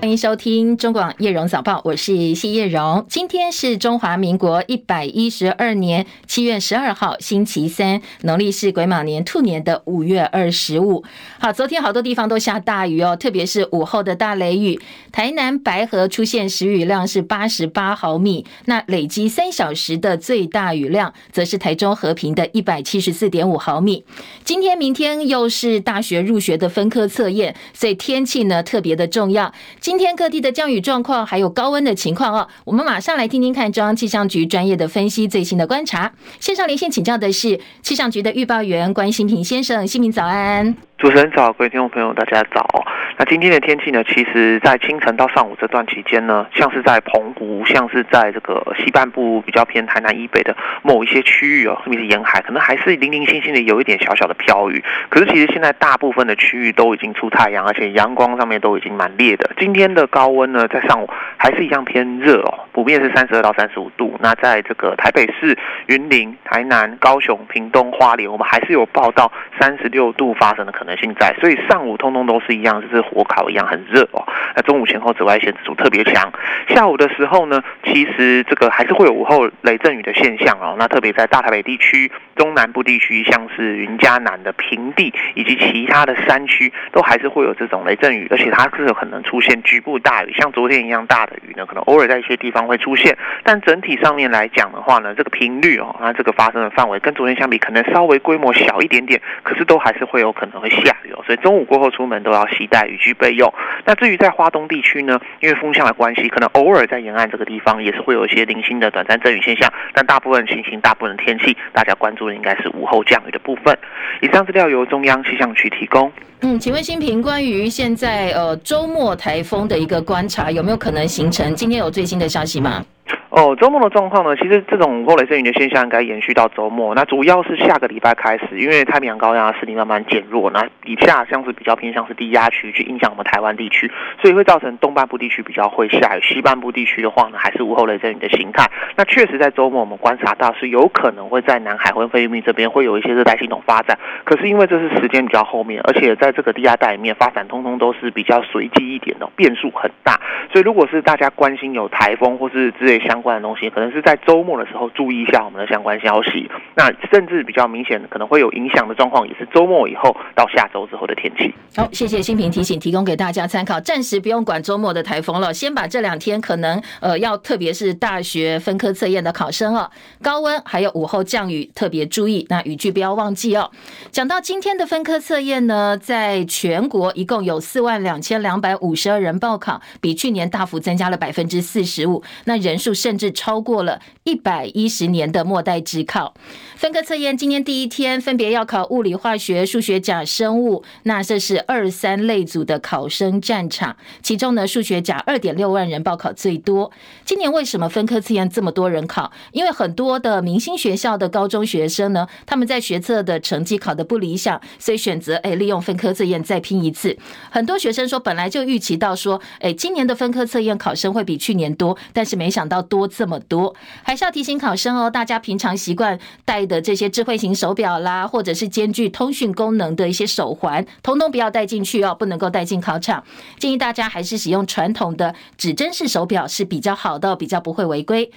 欢迎收听中广叶荣早报，我是谢叶荣。今天是中华民国一百一十二年七月十二号，星期三，农历是癸卯年兔年的五月二十五。好，昨天好多地方都下大雨哦，特别是午后的大雷雨。台南白河出现时雨量是八十八毫米，那累积三小时的最大雨量，则是台中和平的一百七十四点五毫米。今天、明天又是大学入学的分科测验，所以天气呢特别的重要。今天各地的降雨状况，还有高温的情况哦，我们马上来听听看中央气象局专业的分析最新的观察。线上连线请教的是气象局的预报员关心平先生，新民早安。主持人早，各位听众朋友，大家早。那今天的天气呢？其实，在清晨到上午这段期间呢，像是在澎湖，像是在这个西半部比较偏台南以北的某一些区域哦，特别是沿海，可能还是零零星星的有一点小小的飘雨。可是，其实现在大部分的区域都已经出太阳，而且阳光上面都已经蛮烈的。今天的高温呢，在上午还是一样偏热哦，普遍是三十二到三十五度。那在这个台北市、云林、台南、高雄、屏东、花莲，我们还是有报到三十六度发生的可能。性在，所以上午通通都是一样，就是火烤一样很热哦。那中午前后紫外线指数特别强，下午的时候呢，其实这个还是会有午后雷阵雨的现象哦。那特别在大台北地区、中南部地区，像是云嘉南的平地以及其他的山区，都还是会有这种雷阵雨，而且它是有可能出现局部大雨，像昨天一样大的雨呢，可能偶尔在一些地方会出现。但整体上面来讲的话呢，这个频率哦，那这个发生的范围跟昨天相比，可能稍微规模小一点点，可是都还是会有可能会。下雨哦，所以中午过后出门都要携带雨具备用。那至于在花东地区呢，因为风向的关系，可能偶尔在沿岸这个地方也是会有一些零星的短暂阵雨现象。但大部分情形、大部分的天气，大家关注的应该是午后降雨的部分。以上资料由中央气象局提供。嗯，请问新平，关于现在呃周末台风的一个观察，有没有可能形成？今天有最新的消息吗？哦，周末的状况呢？其实这种午后雷阵雨的现象应该延续到周末。那主要是下个礼拜开始，因为太平洋高压势力慢慢减弱，那以下像是比较偏向是低压区去影响我们台湾地区，所以会造成东半部地区比较会下雨，西半部地区的话呢，还是午后雷阵雨的形态。那确实在周末我们观察到是有可能会在南海或菲律宾这边会有一些热带系统发展，可是因为这是时间比较后面，而且在这个低压带里面发展，通通都是比较随机一点的，变数很大。所以如果是大家关心有台风或是之类相关。的东西可能是在周末的时候注意一下我们的相关消息，那甚至比较明显可能会有影响的状况，也是周末以后到下周之后的天气。好，谢谢新平提醒，提供给大家参考。暂时不用管周末的台风了，先把这两天可能呃要特别是大学分科测验的考生哦，高温还有午后降雨特别注意，那雨具不要忘记哦。讲到今天的分科测验呢，在全国一共有四万两千两百五十二人报考，比去年大幅增加了百分之四十五，那人数甚至超过了一百一十年的末代指考。分科测验今天第一天，分别要考物理、化学、数学甲、生物，那这是二三类组的考生战场。其中呢，数学甲二点六万人报考最多。今年为什么分科测验这么多人考？因为很多的明星学校的高中学生呢，他们在学测的成绩考得不理想，所以选择哎利用分科测验再拼一次。很多学生说，本来就预期到说，哎今年的分科测验考生会比去年多，但是没想到多这么多。还是要提醒考生哦，大家平常习惯戴的这些智慧型手表啦，或者是兼具通讯功能的一些手环，通通不要带进去哦，不能够带进考场。建议大家还是使用传统的指针式手表是比较好的，比较不会违规。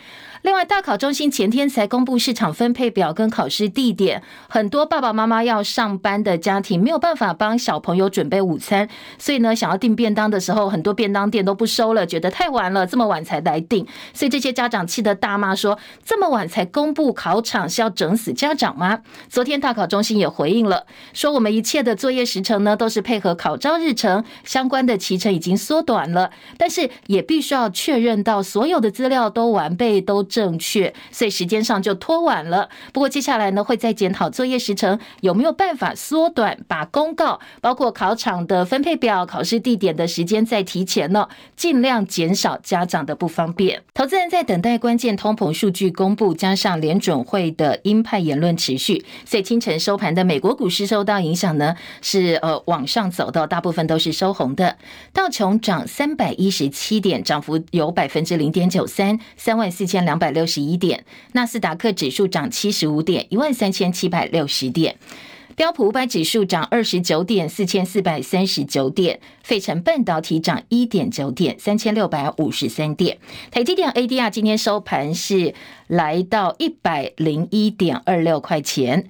另外，大考中心前天才公布市场分配表跟考试地点，很多爸爸妈妈要上班的家庭没有办法帮小朋友准备午餐，所以呢，想要订便当的时候，很多便当店都不收了，觉得太晚了，这么晚才来订，所以这些家长气得大骂说：“这么晚才公布考场是要整死家长吗？”昨天大考中心也回应了，说我们一切的作业时程呢，都是配合考招日程，相关的期程已经缩短了，但是也必须要确认到所有的资料都完备都。正确，所以时间上就拖晚了。不过接下来呢，会再检讨作业时程有没有办法缩短，把公告包括考场的分配表、考试地点的时间再提前呢，尽量减少家长的不方便。投资人在等待关键通膨数据公布，加上联准会的鹰派言论持续，所以清晨收盘的美国股市受到影响呢，是呃往上走的，大部分都是收红的。道琼涨三百一十七点，涨幅有百分之零点九三，三万四千两。百六十一点，纳斯达克指数涨七十五点，一万三千七百六十点。标普五百指数涨二十九点，四千四百三十九点；费城半导体涨一点九点，三千六百五十三点。台积电 ADR 今天收盘是来到一百零一点二六块钱。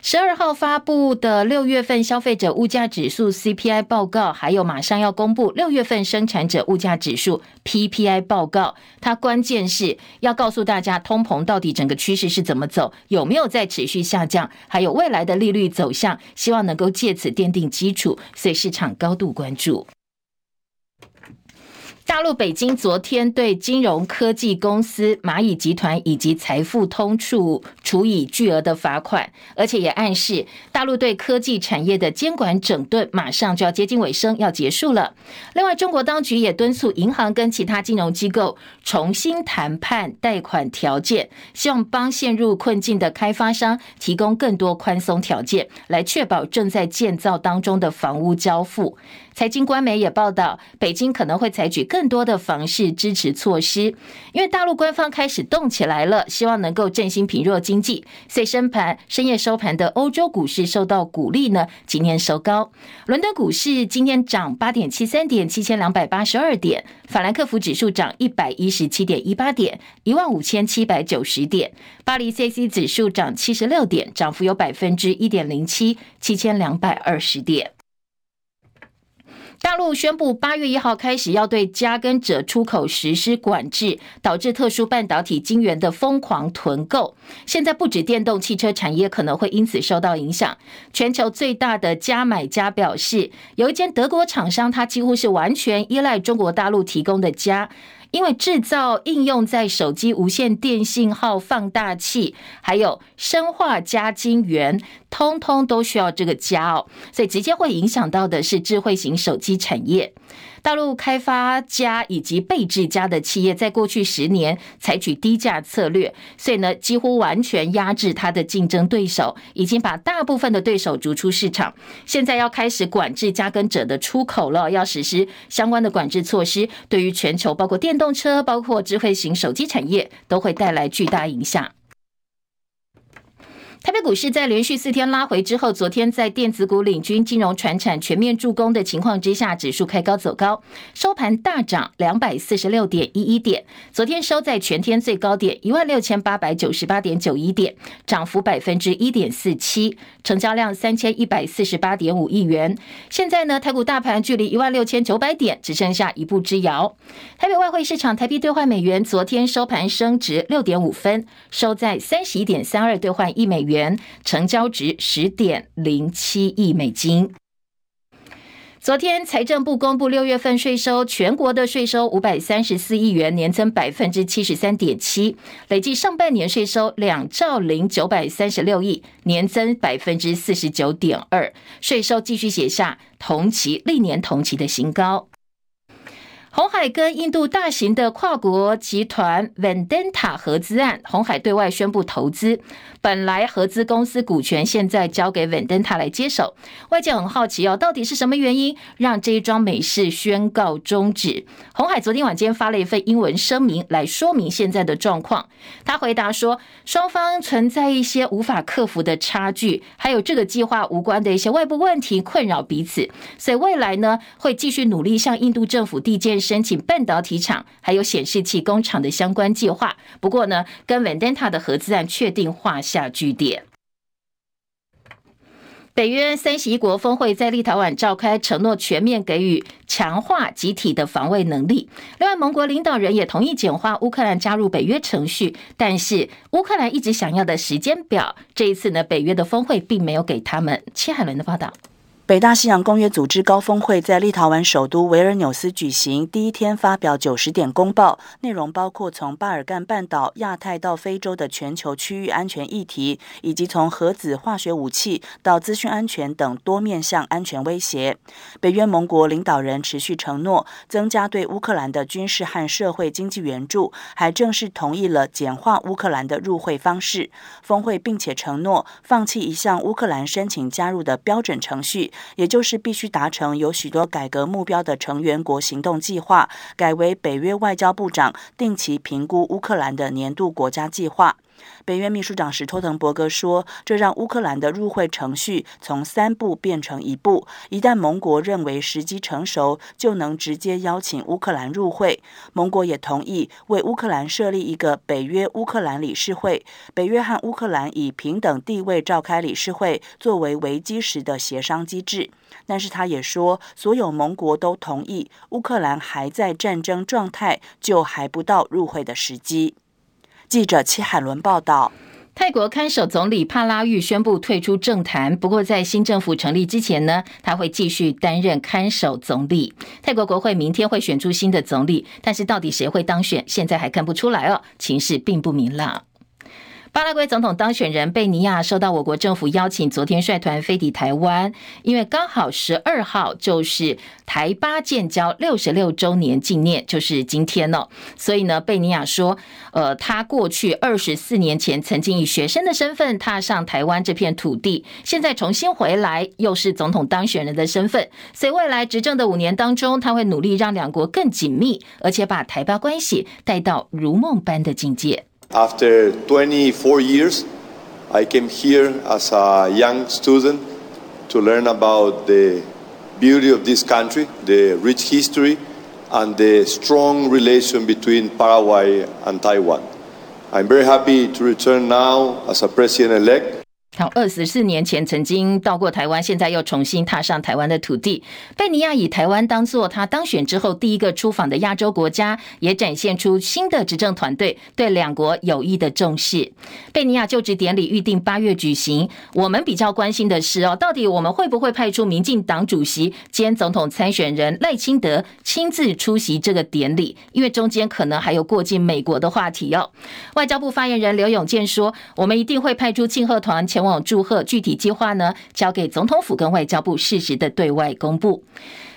十二号发布的六月份消费者物价指数 CPI 报告，还有马上要公布六月份生产者物价指数 PPI 报告，它关键是要告诉大家通膨到底整个趋势是怎么走，有没有在持续下降，还有未来的利率走向，希望能够借此奠定基础，所以市场高度关注。大陆北京昨天对金融科技公司蚂蚁集团以及财富通处处以巨额的罚款，而且也暗示大陆对科技产业的监管整顿马上就要接近尾声，要结束了。另外，中国当局也敦促银行跟其他金融机构重新谈判贷款条件，希望帮陷入困境的开发商提供更多宽松条件，来确保正在建造当中的房屋交付。财经官媒也报道，北京可能会采取更多的房市支持措施，因为大陆官方开始动起来了，希望能够振兴疲弱经济。所以深盘深夜收盘的欧洲股市受到鼓励呢，今天收高。伦敦股市今天涨八点七三点，七千两百八十二点；法兰克福指数涨一百一十七点一八点，一万五千七百九十点；巴黎 c c 指数涨七十六点，涨幅有百分之一点零七，七千两百二十点。大陆宣布，八月一号开始要对加跟者出口实施管制，导致特殊半导体晶圆的疯狂囤购。现在不止电动汽车产业可能会因此受到影响。全球最大的加买家表示，有一间德国厂商，它几乎是完全依赖中国大陆提供的加。因为制造应用在手机无线电信号放大器，还有生化加晶圆，通通都需要这个加哦，所以直接会影响到的是智慧型手机产业。大陆开发家以及备制家的企业，在过去十年采取低价策略，所以呢，几乎完全压制它的竞争对手，已经把大部分的对手逐出市场。现在要开始管制加耕者的出口了，要实施相关的管制措施，对于全球包括电动车、包括智慧型手机产业，都会带来巨大影响。台北股市在连续四天拉回之后，昨天在电子股领军、金融传产全面助攻的情况之下，指数开高走高，收盘大涨两百四十六点一一点。昨天收在全天最高点一万六千八百九十八点九一点，涨幅百分之一点四七，成交量三千一百四十八点五亿元。现在呢，台股大盘距离一万六千九百点只剩下一步之遥。台北外汇市场台币兑换美元昨天收盘升值六点五分，收在三十一点三二兑换一美元。元成交值十点零七亿美金。昨天财政部公布六月份税收，全国的税收五百三十四亿元，年增百分之七十三点七，累计上半年税收两兆零九百三十六亿，年增百分之四十九点二，税收继续写下同期历年同期的新高。红海跟印度大型的跨国集团 Vendanta 合资案，红海对外宣布投资。本来合资公司股权现在交给 Vedanta 来接手，外界很好奇哦，到底是什么原因让这一桩美事宣告终止？红海昨天晚间发了一份英文声明来说明现在的状况。他回答说，双方存在一些无法克服的差距，还有这个计划无关的一些外部问题困扰彼此，所以未来呢会继续努力向印度政府递件申请半导体厂还有显示器工厂的相关计划。不过呢，跟 Vedanta 的合资案确定画下据点。北约三十一国峰会在立陶宛召开，承诺全面给予强化集体的防卫能力。另外，盟国领导人也同意简化乌克兰加入北约程序，但是乌克兰一直想要的时间表，这一次呢，北约的峰会并没有给他们。切海伦的报道。北大西洋公约组织高峰会在立陶宛首都维尔纽斯举行，第一天发表九十点公报，内容包括从巴尔干半岛、亚太到非洲的全球区域安全议题，以及从核子化学武器到资讯安全等多面向安全威胁。北约盟国领导人持续承诺增加对乌克兰的军事和社会经济援助，还正式同意了简化乌克兰的入会方式。峰会并且承诺放弃一项乌克兰申请加入的标准程序。也就是必须达成有许多改革目标的成员国行动计划，改为北约外交部长定期评估乌克兰的年度国家计划。北约秘书长史托滕伯格说：“这让乌克兰的入会程序从三步变成一步。一旦盟国认为时机成熟，就能直接邀请乌克兰入会。盟国也同意为乌克兰设立一个北约乌克兰理事会。北约和乌克兰以平等地位召开理事会，作为危机时的协商机制。但是他也说，所有盟国都同意，乌克兰还在战争状态，就还不到入会的时机。”记者戚海伦报道，泰国看守总理帕拉育宣布退出政坛。不过，在新政府成立之前呢，他会继续担任看守总理。泰国国会明天会选出新的总理，但是到底谁会当选，现在还看不出来哦，情势并不明朗。巴拉圭总统当选人贝尼亚受到我国政府邀请，昨天率团飞抵台湾，因为刚好十二号就是台巴建交六十六周年纪念，就是今天哦。所以呢，贝尼亚说，呃，他过去二十四年前曾经以学生的身份踏上台湾这片土地，现在重新回来，又是总统当选人的身份，所以未来执政的五年当中，他会努力让两国更紧密，而且把台巴关系带到如梦般的境界。After 24 years, I came here as a young student to learn about the beauty of this country, the rich history, and the strong relation between Paraguay and Taiwan. I'm very happy to return now as a president-elect. 好，二十四年前曾经到过台湾，现在又重新踏上台湾的土地。贝尼亚以台湾当做他当选之后第一个出访的亚洲国家，也展现出新的执政团队对两国友谊的重视。贝尼亚就职典礼预定八月举行，我们比较关心的是哦，到底我们会不会派出民进党主席兼总统参选人赖清德亲自出席这个典礼？因为中间可能还有过境美国的话题哦。外交部发言人刘永健说：“我们一定会派出庆贺团往。”祝贺，具体计划呢，交给总统府跟外交部适时的对外公布。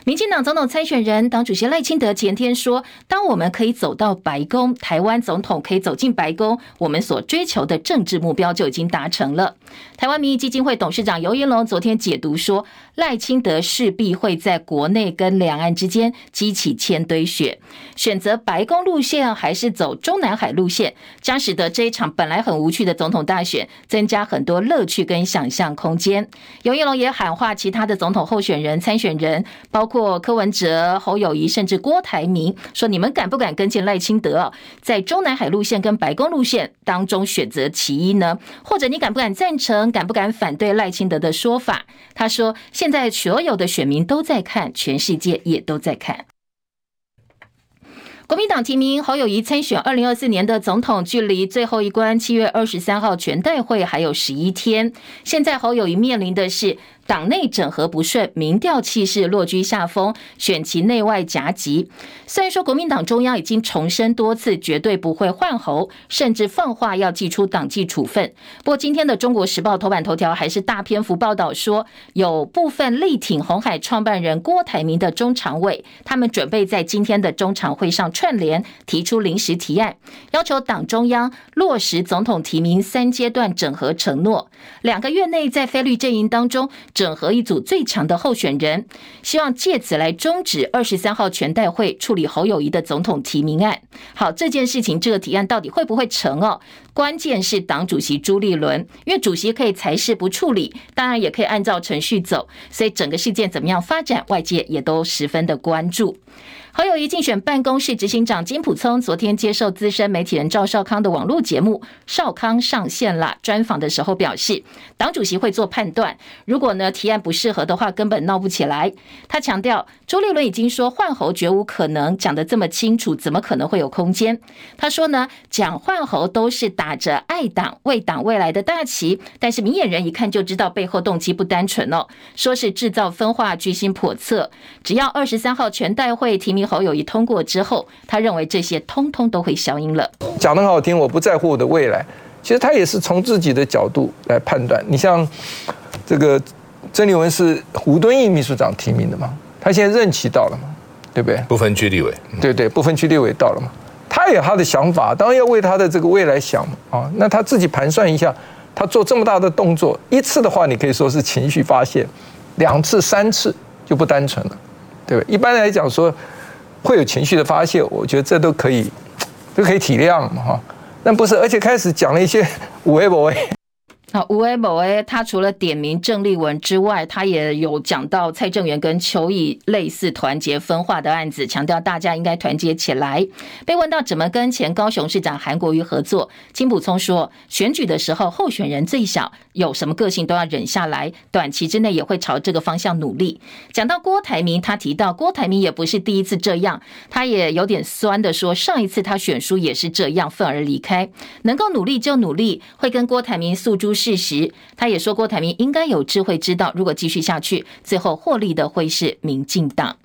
民进党总统参选人党主席赖清德前天说：“当我们可以走到白宫，台湾总统可以走进白宫，我们所追求的政治目标就已经达成了。”台湾民意基金会董事长游盈隆昨天解读说：“赖清德势必会在国内跟两岸之间激起千堆雪，选择白宫路线还是走中南海路线，将使得这一场本来很无趣的总统大选增加很多乐趣跟想象空间。”游盈隆也喊话其他的总统候选人、参选人，包。或柯文哲、侯友宜，甚至郭台铭说：“你们敢不敢跟进赖清德，在中南海路线跟白宫路线当中选择其一呢？或者你敢不敢赞成、敢不敢反对赖清德的说法？”他说：“现在所有的选民都在看，全世界也都在看。”国民党提名侯友宜参选二零二四年的总统，距离最后一关七月二十三号全代会还有十一天。现在侯友宜面临的是。党内整合不顺，民调气势落居下风，选情内外夹击。虽然说国民党中央已经重申多次，绝对不会换侯，甚至放话要祭出党纪处分。不过今天的《中国时报》头版头条还是大篇幅报道说，有部分力挺红海创办人郭台铭的中常委，他们准备在今天的中常会上串联提出临时提案，要求党中央落实总统提名三阶段整合承诺，两个月内在非绿阵营当中。整合一组最强的候选人，希望借此来终止二十三号全代会处理侯友谊的总统提名案。好，这件事情这个提案到底会不会成哦？关键是党主席朱立伦，因为主席可以裁示不处理，当然也可以按照程序走，所以整个事件怎么样发展，外界也都十分的关注。侯友谊竞选办公室执行长金普聪昨天接受资深媒体人赵少康的网络节目《少康上线了》专访的时候表示，党主席会做判断，如果呢提案不适合的话，根本闹不起来。他强调，朱立伦已经说换侯绝无可能，讲得这么清楚，怎么可能会有空间？他说呢，讲换侯都是打着爱党、为党未来的大旗，但是明眼人一看就知道背后动机不单纯哦，说是制造分化、居心叵测。只要二十三号全代会提名。侯友宜通过之后，他认为这些通通都会消音了。讲得很好听，我不在乎我的未来。其实他也是从自己的角度来判断。你像这个曾立文是胡敦义秘书长提名的嘛？他现在任期到了嘛？对不对？不分区立委，对对，不分区立委到了嘛？他有他的想法，当然要为他的这个未来想啊。那他自己盘算一下，他做这么大的动作，一次的话你可以说是情绪发泄，两次、三次就不单纯了，对不对？一般来讲说。会有情绪的发泄，我觉得这都可以，都可以体谅嘛哈。那不是，而且开始讲了一些五 A 不 A。好，吴伟某诶，他除了点名郑丽文之外，他也有讲到蔡正元跟邱毅类似团结分化的案子，强调大家应该团结起来。被问到怎么跟前高雄市长韩国瑜合作，金溥聪说，选举的时候候选人最小，有什么个性都要忍下来，短期之内也会朝这个方向努力。讲到郭台铭，他提到郭台铭也不是第一次这样，他也有点酸的说，上一次他选书也是这样，愤而离开。能够努力就努力，会跟郭台铭诉诸。事实，他也说郭台铭应该有智慧，知道如果继续下去，最后获利的会是民进党。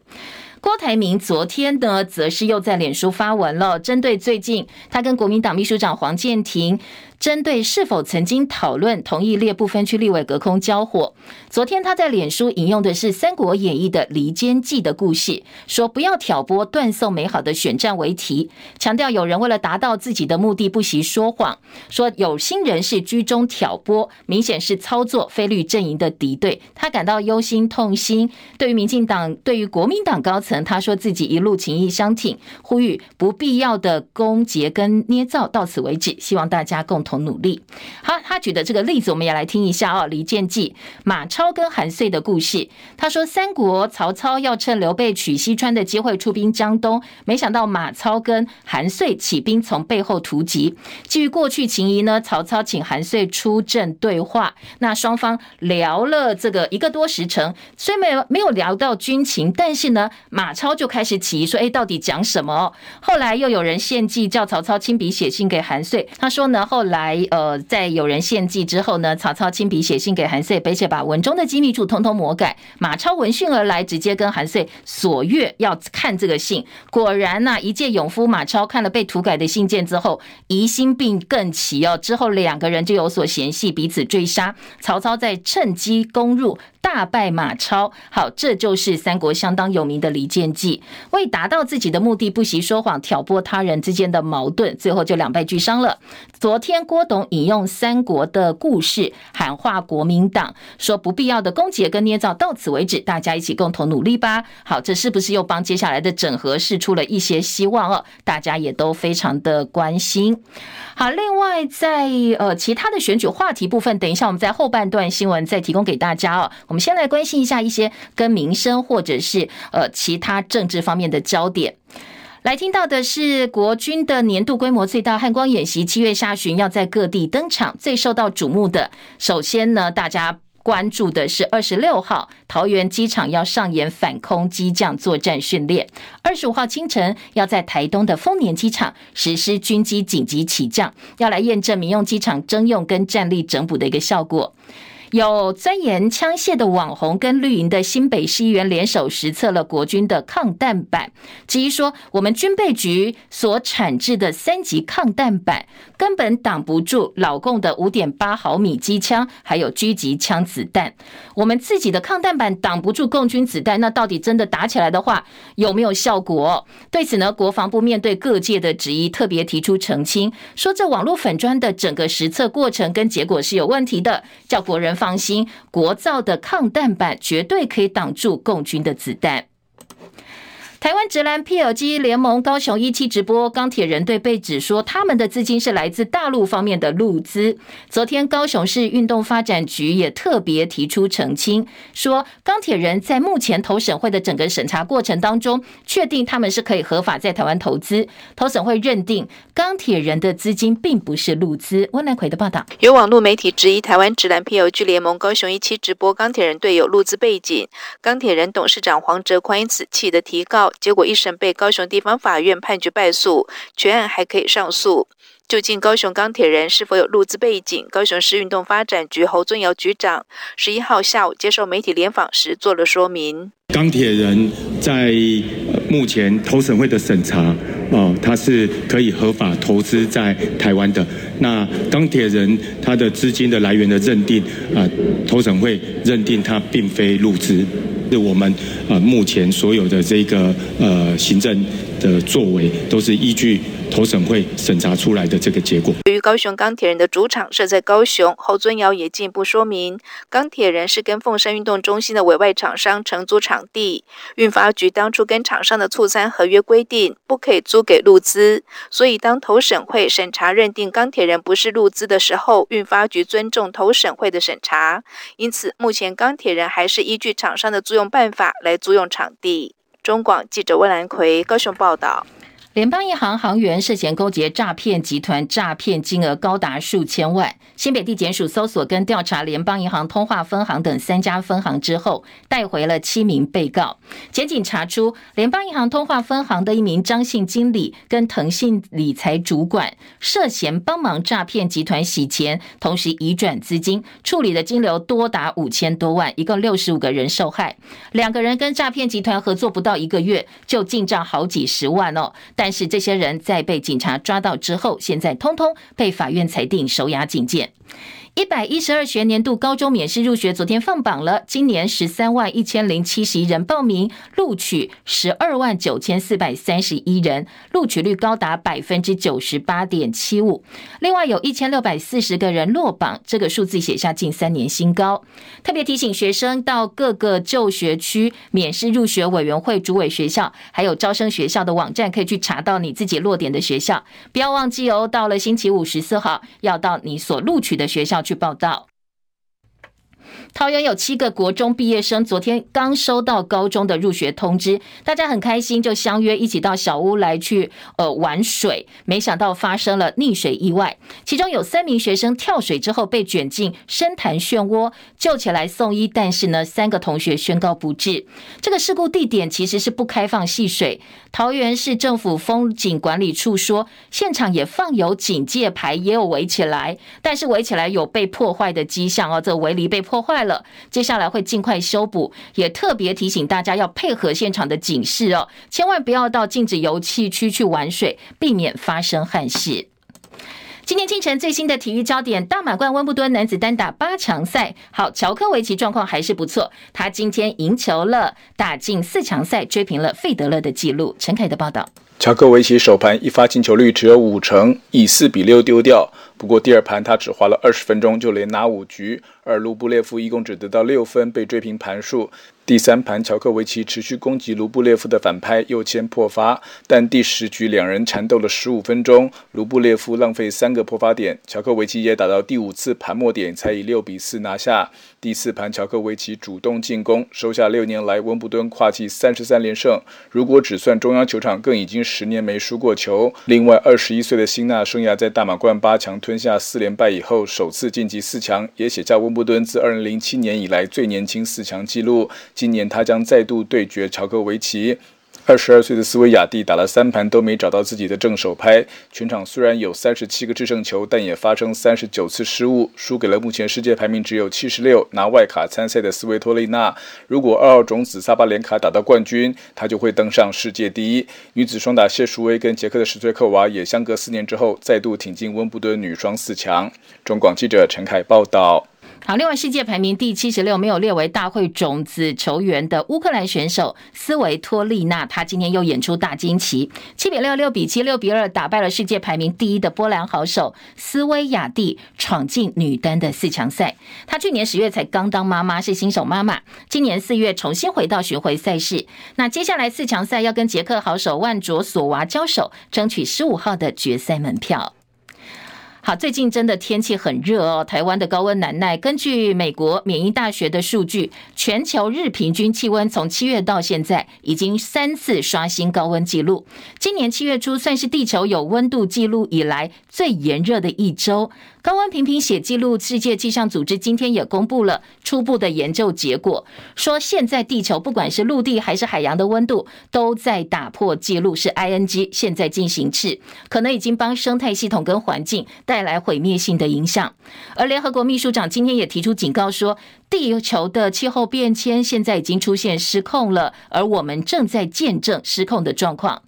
郭台铭昨天呢，则是又在脸书发文了，针对最近他跟国民党秘书长黄健庭。针对是否曾经讨论同意列不分区立委隔空交火，昨天他在脸书引用的是《三国演义》的离间计的故事，说不要挑拨断送美好的选战为题，强调有人为了达到自己的目的不惜说谎，说有心人士居中挑拨，明显是操作非绿阵营的敌对，他感到忧心痛心。对于民进党，对于国民党高层，他说自己一路情谊相挺，呼吁不必要的攻訐跟捏造到此为止，希望大家共同努力。好，他举的这个例子，我们也来听一下哦。离间计，马超跟韩遂的故事。他说，三国曹操要趁刘备取西川的机会出兵江东，没想到马超跟韩遂起兵从背后突击。基于过去情谊呢，曹操请韩遂出阵对话。那双方聊了这个一个多时辰，虽没有没有聊到军情，但是呢，马超就开始起疑，说：“哎，到底讲什么？”后来又有人献计，叫曹操亲笔写信给韩遂。他说呢，后来。来，呃，在有人献计之后呢，曹操亲笔写信给韩遂，并且把文中的机密处通通魔改。马超闻讯而来，直接跟韩遂索阅要看这个信。果然呐、一介勇夫马超看了被涂改的信件之后，疑心病更起哦。之后两个人就有所嫌隙，彼此追杀。曹操再趁机攻入。大败马超，好，这就是三国相当有名的离间计。为达到自己的目的，不惜说谎，挑拨他人之间的矛盾，最后就两败俱伤了。昨天郭董引用三国的故事喊话国民党，说不必要的攻击跟捏造到此为止，大家一起共同努力吧。好，这是不是又帮接下来的整合释出了一些希望哦？大家也都非常的关心。好，另外在呃其他的选举话题部分，等一下我们在后半段新闻再提供给大家哦。我们先来关心一下一些跟民生或者是呃其他政治方面的焦点。来听到的是国军的年度规模最大汉光演习，七月下旬要在各地登场。最受到瞩目的，首先呢，大家。关注的是二十六号桃园机场要上演反空机降作战训练，二十五号清晨要在台东的丰年机场实施军机紧急起降，要来验证民用机场征用跟战力整补的一个效果。有钻研枪械的网红跟绿营的新北市议员联手实测了国军的抗弹板，质疑说我们军备局所产制的三级抗弹板根本挡不住老共的五点八毫米机枪，还有狙击枪子弹。我们自己的抗弹板挡不住共军子弹，那到底真的打起来的话有没有效果？对此呢，国防部面对各界的质疑，特别提出澄清，说这网络粉砖的整个实测过程跟结果是有问题的，叫国人放放心，国造的抗弹板绝对可以挡住共军的子弹。台湾直男 PLG 联盟高雄一期直播钢铁人队被指说他们的资金是来自大陆方面的陆资。昨天高雄市运动发展局也特别提出澄清，说钢铁人在目前投审会的整个审查过程当中，确定他们是可以合法在台湾投资。投审会认定钢铁人的资金并不是陆资。温南奎的报道，有网络媒体质疑台湾直男 PLG 联盟高雄一期直播钢铁人队有陆资背景，钢铁人董事长黄哲宽因此气得提告。结果一审被高雄地方法院判决败诉，全案还可以上诉。究竟高雄钢铁人是否有入资背景？高雄市运动发展局侯尊尧局长十一号下午接受媒体联访时做了说明。钢铁人在目前投审会的审查，哦，他是可以合法投资在台湾的。那钢铁人他的资金的来源的认定，啊，投审会认定他并非入资。是我们呃目前所有的这个呃行政的作为，都是依据投审会审查出来的这个结果。对于高雄钢铁人的主场设在高雄，侯尊尧也进一步说明，钢铁人是跟凤山运动中心的委外厂商承租场地，运发局当初跟厂商的促参合约规定，不可以租给陆资，所以当投审会审查认定钢铁人不是陆资的时候，运发局尊重投审会的审查，因此目前钢铁人还是依据厂商的租用办法来租用场地。中广记者温兰奎高雄报道。联邦银行行员涉嫌勾结诈骗集团，诈骗金额高达数千万。新北地检署搜索跟调查联邦银行通化分行等三家分行之后，带回了七名被告。检警查出联邦银行通化分行的一名张姓经理跟腾讯理财主管涉嫌帮忙诈骗集团洗钱，同时移转资金，处理的金流多达五千多万，一共六十五个人受害。两个人跟诈骗集团合作不到一个月，就进账好几十万哦。但但是这些人在被警察抓到之后，现在通通被法院裁定收押禁见。一百一十二学年度高中免试入学昨天放榜了，今年十三万一千零七十一人报名，录取十二万九千四百三十一人，录取率高达百分之九十八点七五。另外有一千六百四十个人落榜，这个数字写下近三年新高。特别提醒学生到各个就学区免试入学委员会主委学校，还有招生学校的网站，可以去查到你自己落点的学校。不要忘记哦，到了星期五十四号，要到你所录取的学校去报道。桃园有七个国中毕业生，昨天刚收到高中的入学通知，大家很开心，就相约一起到小屋来去呃玩水。没想到发生了溺水意外，其中有三名学生跳水之后被卷进深潭漩涡，救起来送医，但是呢，三个同学宣告不治。这个事故地点其实是不开放戏水。桃园市政府风景管理处说，现场也放有警戒牌，也有围起来，但是围起来有被破坏的迹象哦，这围篱被破坏了，接下来会尽快修补，也特别提醒大家要配合现场的警示哦，千万不要到禁止游憩区去玩水，避免发生憾事。今天清晨最新的体育焦点，大满贯温布敦男子单打八强赛，好，乔科维奇状况还是不错，他今天赢球了，打进四强赛，追平了费德勒的纪录。陈凯的报道，乔科维奇首盘一发进球率只有五成，以四比六丢掉。不过第二盘他只花了二十分钟就连拿五局，而卢布列夫一共只得到六分，被追平盘数。第三盘，乔科维奇持续攻击卢布列夫的反拍，右牵破发，但第十局两人缠斗了十五分钟，卢布列夫浪费三个破发点，乔科维奇也打到第五次盘末点才以六比四拿下。第四盘，乔科维奇主动进攻，收下六年来温布敦跨季三十三连胜。如果只算中央球场，更已经十年没输过球。另外，二十一岁的辛纳生涯在大满贯八强吞下四连败以后，首次晋级四强，也写下温布顿自二零零七年以来最年轻四强纪录。今年他将再度对决乔科维奇。二十二岁的斯维亚蒂打了三盘都没找到自己的正手拍，全场虽然有三十七个制胜球，但也发生三十九次失误，输给了目前世界排名只有七十六、拿外卡参赛的斯维托利娜。如果二号种子萨巴连卡打到冠军，她就会登上世界第一。女子双打谢淑薇跟捷克的史翠克娃也相隔四年之后再度挺进温布敦女双四强。中广记者陈凯报道。好，另外世界排名第七十六，没有列为大会种子球员的乌克兰选手斯维托利娜，她今天又演出大惊奇，七比六、六比七、六比二打败了世界排名第一的波兰好手斯维亚蒂，闯进女单的四强赛。她去年十月才刚当妈妈，是新手妈妈，今年四月重新回到巡回赛事。那接下来四强赛要跟捷克好手万卓索娃交手，争取十五号的决赛门票。好，最近真的天气很热哦，台湾的高温难耐。根据美国免疫大学的数据，全球日平均气温从七月到现在已经三次刷新高温纪录。今年七月初算是地球有温度记录以来最炎热的一周。高温频频写记录，世界气象组织今天也公布了初步的研究结果，说现在地球不管是陆地还是海洋的温度都在打破纪录，是 ING 现在进行式，可能已经帮生态系统跟环境带带来毁灭性的影响。而联合国秘书长今天也提出警告说，地球的气候变迁现在已经出现失控了，而我们正在见证失控的状况。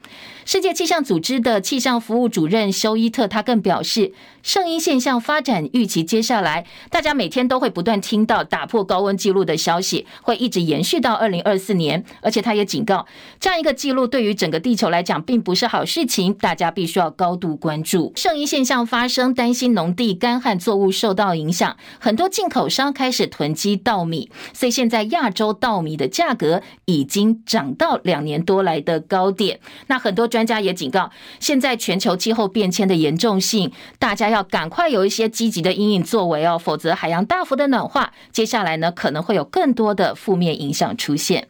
世界气象组织的气象服务主任休伊特他更表示，圣婴现象发展预期接下来大家每天都会不断听到打破高温记录的消息，会一直延续到二零二四年。而且他也警告，这样一个记录对于整个地球来讲并不是好事情，大家必须要高度关注。圣婴现象发生，担心农地干旱作物受到影响，很多进口商开始囤积稻米，所以现在亚洲稻米的价格已经涨到两年多来的高点。那很多专家也警告，现在全球气候变迁的严重性，大家要赶快有一些积极的阴影作为哦，否则海洋大幅的暖化，接下来呢可能会有更多的负面影响出现。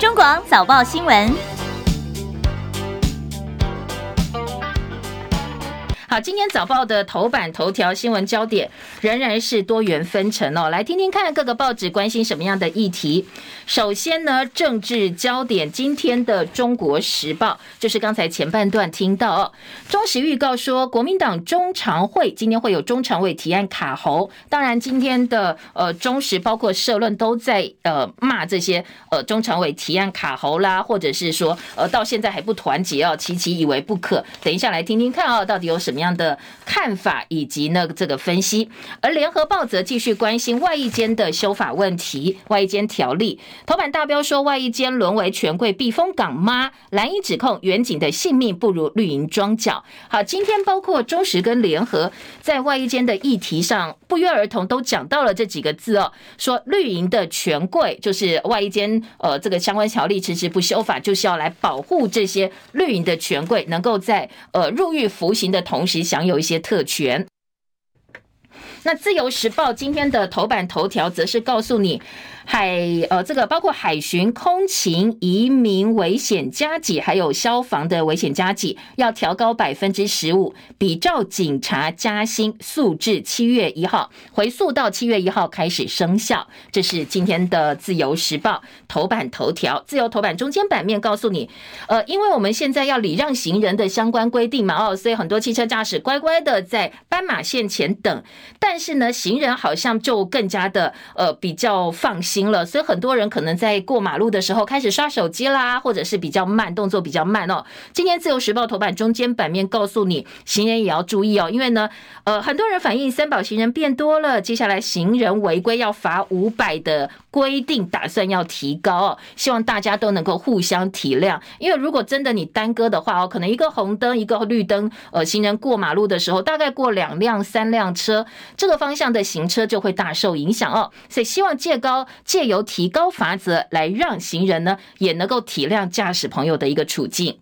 中广早报新闻。好，今天早报的头版头条新闻焦点仍然是多元分成哦，来听听看各个报纸关心什么样的议题。首先呢，政治焦点，今天的《中国时报》就是刚才前半段听到哦，中时预告说，国民党中常会今天会有中常委提案卡喉。当然，今天的呃中时包括社论都在呃骂这些呃中常委提案卡喉啦，或者是说呃到现在还不团结哦，期期以为不可。等一下来听听看哦，到底有什么。什么样的看法以及呢这个分析，而联合报则继续关心外役监的修法问题，外役监条例头版大标说外役监沦为权贵避风港吗？蓝营指控远景的性命不如绿营桩脚。好，今天包括中时跟联合在外役监的议题上不约而同都讲到了这几个字哦，说绿营的权贵就是外役监，呃，这个相关条例迟迟不修法，就是要来保护这些绿营的权贵能够在呃入狱服刑的同。时享有一些特权。那自由时报今天的头版头条则是告诉你。海呃，这个包括海巡、空勤、移民危险加给，还有消防的危险加给，要调高百分之十五，比照警察加薪，速至七月一号，回溯到七月一号开始生效。这是今天的自由时报头版头条，自由头版中间版面告诉你，呃，因为我们现在要礼让行人的相关规定嘛，哦，所以很多汽车驾驶乖乖的在斑马线前等，但但是呢，行人好像就更加的呃比较放心。了，所以很多人可能在过马路的时候开始刷手机啦，或者是比较慢，动作比较慢哦。今天自由时报头版中间版面告诉你，行人也要注意哦，因为呢，呃，很多人反映三宝行人变多了，接下来行人违规要罚五百的规定打算要提高哦，希望大家都能够互相体谅，因为如果真的你耽搁的话哦，可能一个红灯一个绿灯，呃，行人过马路的时候，大概过两辆三辆车，这这个方向的行车就会大受影响哦，所以希望借高。借由提高罚则来让行人呢也能够体谅驾驶朋友的一个处境。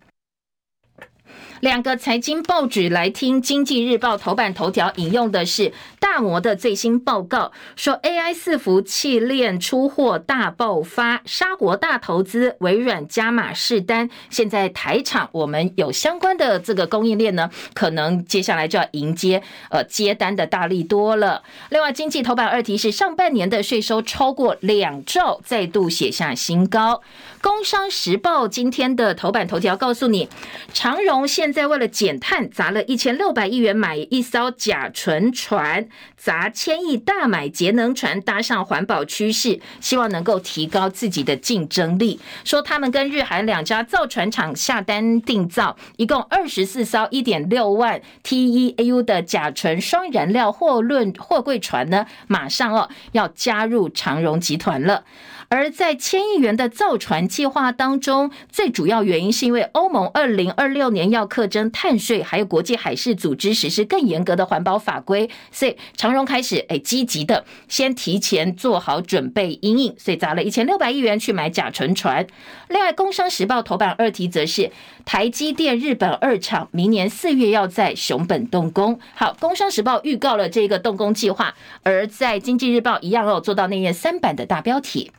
两个财经报纸来听，《经济日报》头版头条引用的是大摩的最新报告，说 AI 伺服器链出货大爆发，杀国大投资，微软加码试单。现在台厂我们有相关的这个供应链呢，可能接下来就要迎接呃接单的大利多了。另外，经济头版二题是上半年的税收超过两兆，再度写下新高。工商时报今天的头版头条告诉你，长荣现在为了减碳，砸了一千六百亿元买一艘甲醇船，砸千亿大买节能船，搭上环保趋势，希望能够提高自己的竞争力。说他们跟日韩两家造船厂下单定造，一共二十四艘一点六万 TEAU 的甲醇双燃料货轮货柜船呢，马上哦要加入长荣集团了。而在千亿元的造船计划当中，最主要原因是因为欧盟二零二六年要课征碳税，还有国际海事组织实施更严格的环保法规，所以长荣开始诶积极的先提前做好准备因应，所以砸了一千六百亿元去买甲醇船。另外，《工商时报》头版二题则是台积电日本二厂明年四月要在熊本动工。好，《工商时报》预告了这个动工计划，而在《经济日报》一样哦，做到那页三版的大标题。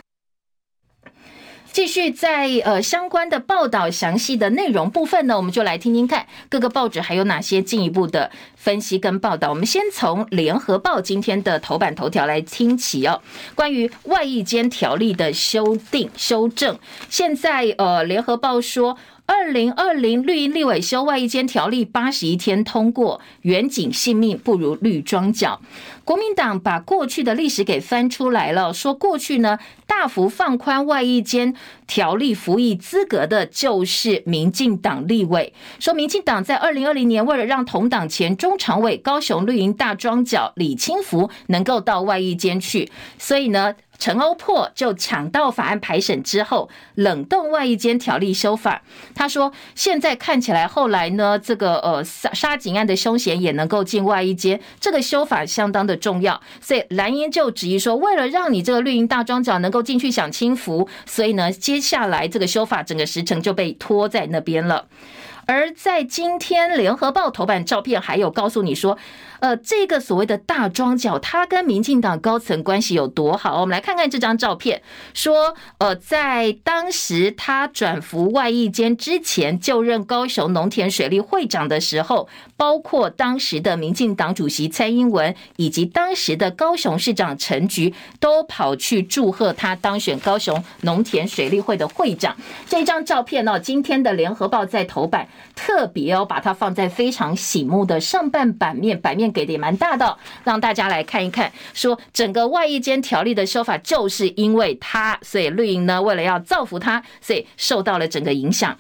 继续在呃相关的报道详细的内容部分呢，我们就来听听看各个报纸还有哪些进一步的分析跟报道。我们先从联合报今天的头版头条来听起哦，关于外役间条例的修订修正。现在呃联合报说。二零二零绿营立委修外役间条例八十一天通过，员警性命不如绿装脚。国民党把过去的历史给翻出来了，说过去呢大幅放宽外役间条例服役资格的就是民进党立委。说民进党在二零二零年为了让同党前中常委高雄绿营大庄脚李清福能够到外役监去，所以呢。陈欧珀就抢到法案排审之后，冷冻外役监条例修法。他说：“现在看起来，后来呢，这个呃杀杀警案的凶嫌也能够进外役监，这个修法相当的重要。所以蓝营就质疑说，为了让你这个绿营大庄脚能够进去享清福，所以呢，接下来这个修法整个时程就被拖在那边了。而在今天联合报头版照片，还有告诉你说。”呃，这个所谓的大庄脚，他跟民进党高层关系有多好？我们来看看这张照片，说，呃，在当时他转服外役间之前，就任高雄农田水利会长的时候，包括当时的民进党主席蔡英文以及当时的高雄市长陈菊，都跑去祝贺他当选高雄农田水利会的会长。这张照片呢，今天的联合报在头版特别哦，把它放在非常醒目的上半版面版面。给的也蛮大的，让大家来看一看。说整个外衣间条例的修法，就是因为他，所以绿营呢，为了要造福他，所以受到了整个影响。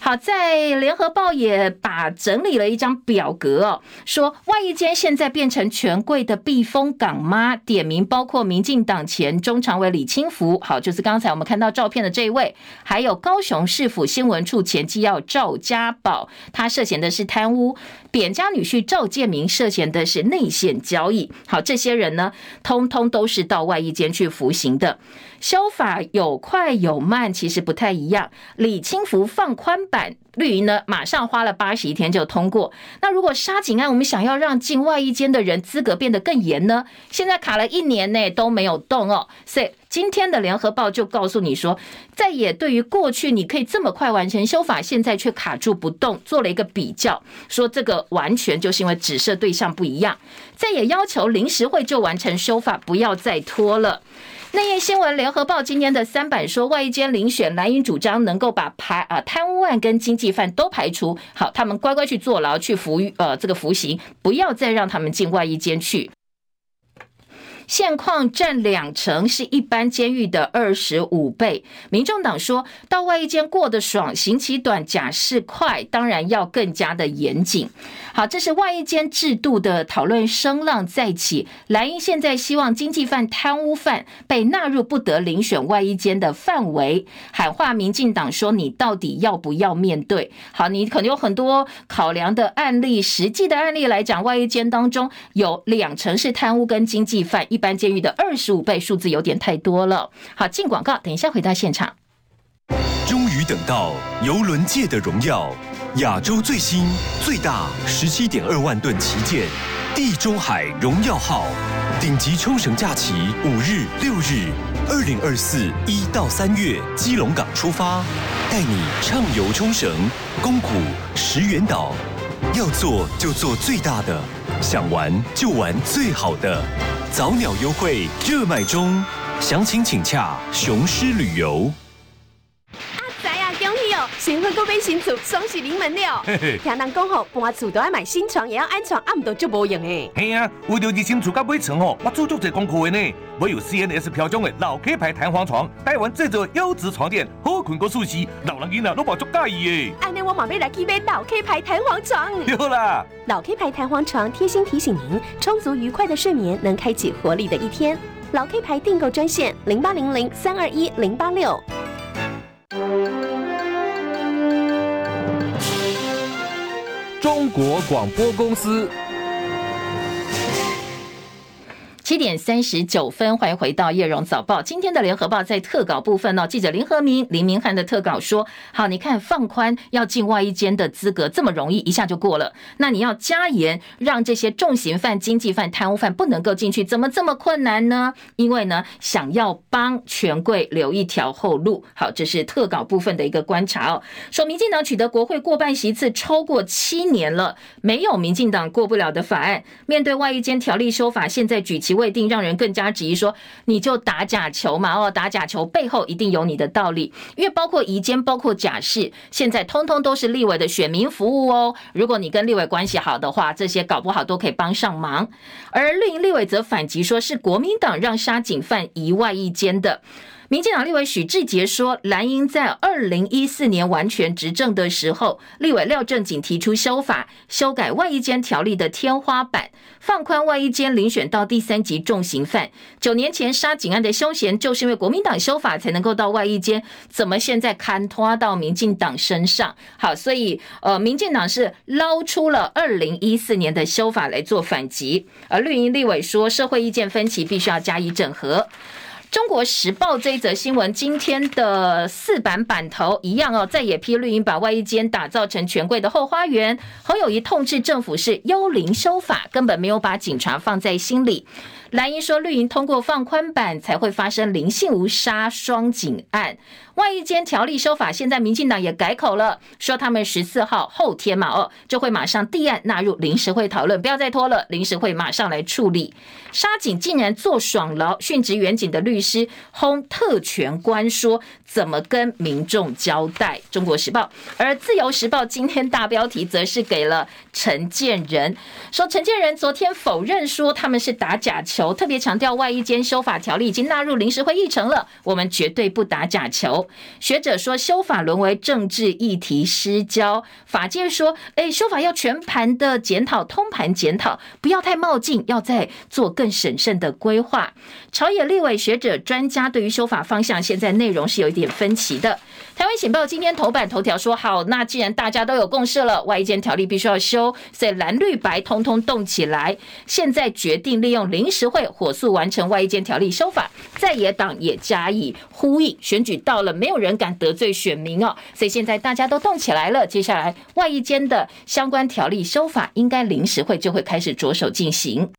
好，在联合报也把整理了一张表格哦，说外役监现在变成权贵的避风港吗？点名包括民进党前中常委李清福，好，就是刚才我们看到照片的这一位，还有高雄市府新闻处前机要赵家宝，他涉嫌的是贪污；扁家女婿赵建明涉嫌的是内线交易。好，这些人呢，通通都是到外役监去服刑的。修法有快有慢，其实不太一样。李清福放宽版，绿营呢马上花了八十一天就通过。那如果杀警案，我们想要让进外一间的人资格变得更严呢？现在卡了一年内都没有动哦。所以今天的联合报就告诉你说，在野对于过去你可以这么快完成修法，现在却卡住不动，做了一个比较，说这个完全就是因为指涉对象不一样。在野要求临时会就完成修法，不要再拖了。内页新闻，联合报今天的三版说，外衣间遴选蓝营主张能够把排啊贪污案跟经济犯都排除，好，他们乖乖去坐牢去服呃这个服刑，不要再让他们进外衣间去。现况占两成，是一般监狱的二十五倍。民众党说到外一间过得爽，刑期短，假释快，当然要更加的严谨。好，这是外一间制度的讨论声浪再起。蓝营现在希望经济犯、贪污犯被纳入不得遴选外役监的范围，喊话民进党说：“你到底要不要面对？”好，你可能有很多考量的案例，实际的案例来讲，外一间当中有两成是贪污跟经济犯，一般监狱的二十五倍数字有点太多了。好，进广告，等一下回到现场。终于等到邮轮界的荣耀。亚洲最新、最大十七点二万吨旗舰“地中海荣耀号”顶级冲绳假期五日六日，二零二四一到三月，基隆港出发，带你畅游冲绳、宫古、石垣岛。要做就做最大的，想玩就玩最好的。早鸟优惠热卖中，详情请洽雄狮旅游。新婚搁买新厝，双喜临门了。听人讲吼，搬厝都要买新床，也要安床，暗都就无用诶。嘿啊，为了你新厝甲买床吼，我做足侪功课的呢。我有 CNS 标准的老 K 牌弹簧床，台湾制作优质床垫，好困过舒适，老人家啊都无足介意诶。安尼我马上来去买老 K 牌弹簧床。对啦，老 K 牌弹簧床贴心提醒您，充足愉快的睡眠能开启活力的一天。老 K 牌订购专线零八零零三二一零八六。中国广播公司。七点三十九分，欢迎回到叶荣早报。今天的联合报在特稿部分呢，记者林和明、林明翰的特稿说：好，你看放宽要进外役间的资格这么容易，一下就过了。那你要加严，让这些重刑犯、经济犯、贪污犯不能够进去，怎么这么困难呢？因为呢，想要帮权贵留一条后路。好，这是特稿部分的一个观察哦。说民进党取得国会过半席次超过七年了，没有民进党过不了的法案。面对外役间条例修法，现在举旗。未定，让人更加质疑说，你就打假球嘛？哦，打假球背后一定有你的道理，因为包括移监、包括假释，现在通通都是立委的选民服务哦。如果你跟立委关系好的话，这些搞不好都可以帮上忙。而绿营立委则反击说，是国民党让杀警犯移外移监的。民进党立委许志杰说，蓝营在二零一四年完全执政的时候，立委廖正景提出修法，修改外衣间条例的天花板，放宽外衣间遴选到第三级重刑犯。九年前杀警案的凶嫌，就是因为国民党修法才能够到外衣间，怎么现在看拖到民进党身上？好，所以呃，民进党是捞出了二零一四年的修法来做反击，而绿营立委说，社会意见分歧必须要加以整合。中国时报这一则新闻，今天的四版版头一样哦，在野批绿营把外衣间打造成权贵的后花园。侯友谊痛斥政府是幽灵修法，根本没有把警察放在心里。蓝营说绿营通过放宽版，才会发生灵性无杀双警案。外一间条例修法，现在民进党也改口了，说他们十四号后天嘛，哦，就会马上递案纳入临时会讨论，不要再拖了，临时会马上来处理。杀警竟然坐爽牢，殉职远警的律师轰特权官说，怎么跟民众交代？中国时报，而自由时报今天大标题则是给了陈建仁，说陈建仁昨天否认说他们是打假球，特别强调外役监修法条例已经纳入临时会议程了，我们绝对不打假球。学者说修法沦为政治议题失焦，法界说，哎，修法要全盘的检讨，通盘检讨，不要太冒进，要再做更审慎的规划。朝野立委学者专家对于修法方向，现在内容是有一点分歧的。台湾醒报今天头版头条说，好，那既然大家都有共识了，外役监条例必须要修，所以蓝绿白通通动起来，现在决定利用临时会火速完成外役监条例修法，在野党也加以呼应，选举到了。没有人敢得罪选民哦，所以现在大家都动起来了。接下来外役监的相关条例修法，应该临时会就会开始着手进行。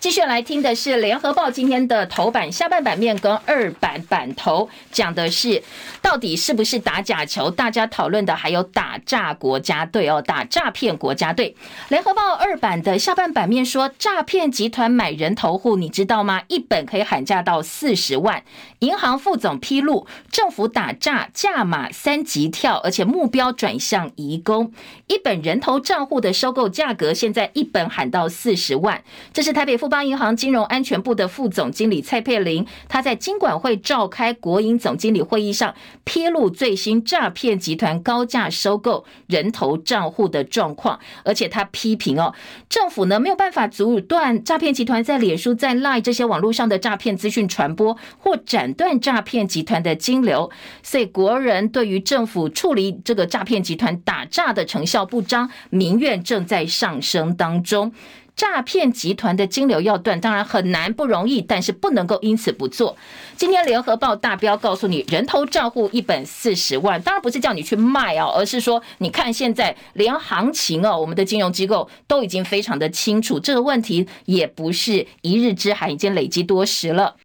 继续来听的是《联合报》今天的头版下半版面跟二版版头讲的是到底是不是打假球？大家讨论的还有打诈国家队哦，打诈骗国家队。《联合报》二版的下半版面说，诈骗集团买人头户，你知道吗？一本可以喊价到四十万。银行副总披露，政府打诈价码三级跳，而且目标转向移工。一本人头账户的收购价格现在一本喊到四十万。这是台北富邦银行金融安全部的副总经理蔡佩玲，他在金管会召开国营总经理会议上披露最新诈骗集团高价收购人头账户的状况，而且他批评哦，政府呢没有办法阻断诈骗集团在脸书、在 LINE 这些网络上的诈骗资讯传播或。斩断诈骗集团的金流，所以国人对于政府处理这个诈骗集团打诈的成效不彰，民怨正在上升当中。诈骗集团的金流要断，当然很难不容易，但是不能够因此不做。今天联合报大标告诉你，人头账户一本四十万，当然不是叫你去卖哦，而是说你看现在连行情哦，我们的金融机构都已经非常的清楚，这个问题也不是一日之寒，已经累积多时了。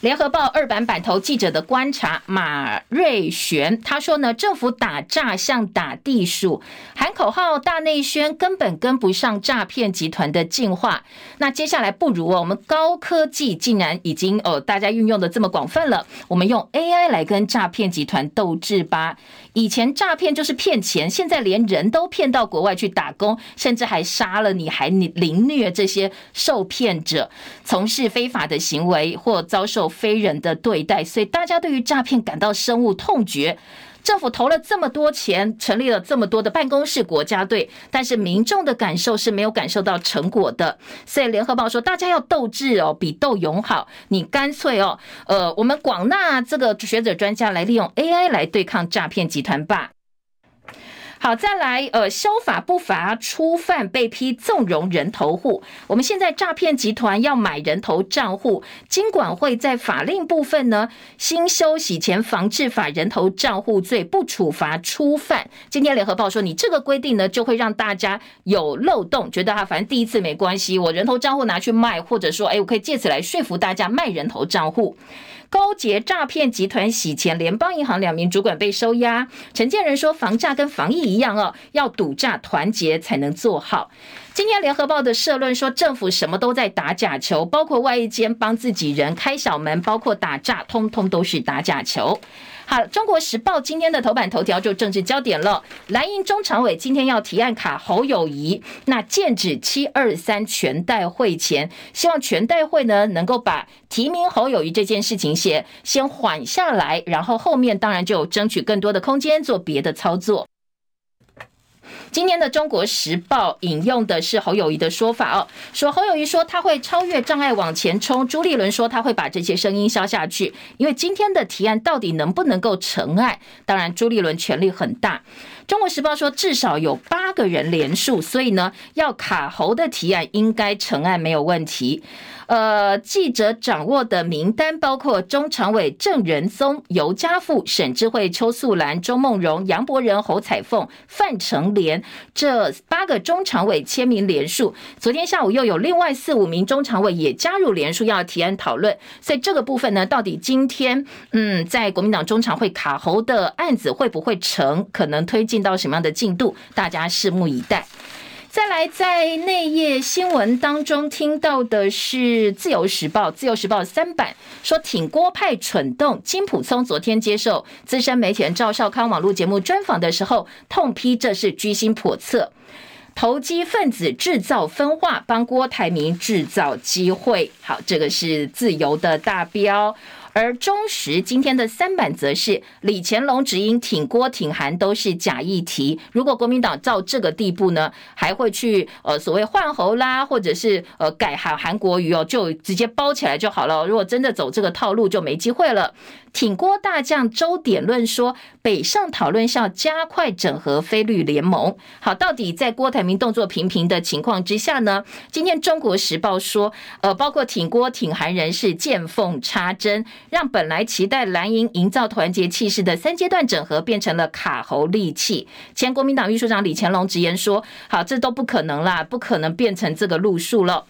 联合报二版版头记者的观察，马瑞璇他说呢，政府打诈像打地鼠，喊口号大内宣，根本跟不上诈骗集团的进化。那接下来不如哦，我们高科技竟然已经哦，大家运用的这么广泛了，我们用 AI 来跟诈骗集团斗智吧。以前诈骗就是骗钱，现在连人都骗到国外去打工，甚至还杀了你，还凌虐这些受骗者，从事非法的行为或遭受非人的对待，所以大家对于诈骗感到深恶痛绝。政府投了这么多钱，成立了这么多的办公室国家队，但是民众的感受是没有感受到成果的。所以联合报说，大家要斗智哦，比斗勇好。你干脆哦，呃，我们广纳这个学者专家来利用 AI 来对抗诈骗集团吧。好，再来，呃，修法不罚初犯被批纵容人头户。我们现在诈骗集团要买人头账户，金管会在法令部分呢，新修洗钱防治法人头账户罪不处罚初犯。今天联合报说，你这个规定呢，就会让大家有漏洞，觉得啊，反正第一次没关系，我人头账户拿去卖，或者说，哎，我可以借此来说服大家卖人头账户。勾结诈骗集团洗钱，联邦银行两名主管被收押。承建人说，防诈跟防疫一样哦，要堵诈团结才能做好。今天联合报的社论说，政府什么都在打假球，包括外一间帮自己人开小门，包括打诈，通通都是打假球。好，中国时报今天的头版头条就政治焦点了。蓝营中常委今天要提案卡侯友谊，那剑指七二三全代会前，希望全代会呢能够把提名侯友谊这件事情先先缓下来，然后后面当然就争取更多的空间做别的操作。今天的《中国时报》引用的是侯友谊的说法哦，说侯友谊说他会超越障碍往前冲，朱立伦说他会把这些声音消下去，因为今天的提案到底能不能够成案？当然，朱立伦权力很大。《中国时报》说至少有八个人连署，所以呢，要卡侯的提案应该成案没有问题。呃，记者掌握的名单包括中常委郑仁松、尤嘉富、沈智慧、邱素兰、周梦荣、杨博仁、侯彩凤、范成廉这八个中常委签名连署。昨天下午又有另外四五名中常委也加入连署，要提案讨论。所以这个部分呢，到底今天嗯，在国民党中常会卡侯的案子会不会成？可能推进到什么样的进度？大家拭目以待。再来，在内页新闻当中听到的是《自由时报》，《自由时报》三版说挺郭派蠢动。金溥聪昨天接受资深媒体人赵少康网络节目专访的时候，痛批这是居心叵测，投机分子制造分化，帮郭台铭制造机会。好，这个是自由的大标。而中时今天的三版则是李乾隆只因挺郭挺韩都是假议题。如果国民党到这个地步呢，还会去呃所谓换猴啦，或者是呃改韩韩国语哦，就直接包起来就好了。如果真的走这个套路，就没机会了。挺郭大将周典论说，北上讨论是要加快整合菲绿联盟。好，到底在郭台铭动作频频的情况之下呢？今天中国时报说，呃，包括挺郭挺韩人士见缝插针，让本来期待蓝营营造团结气势的三阶段整合变成了卡喉利器。前国民党秘书长李乾龙直言说，好，这都不可能啦，不可能变成这个路数了。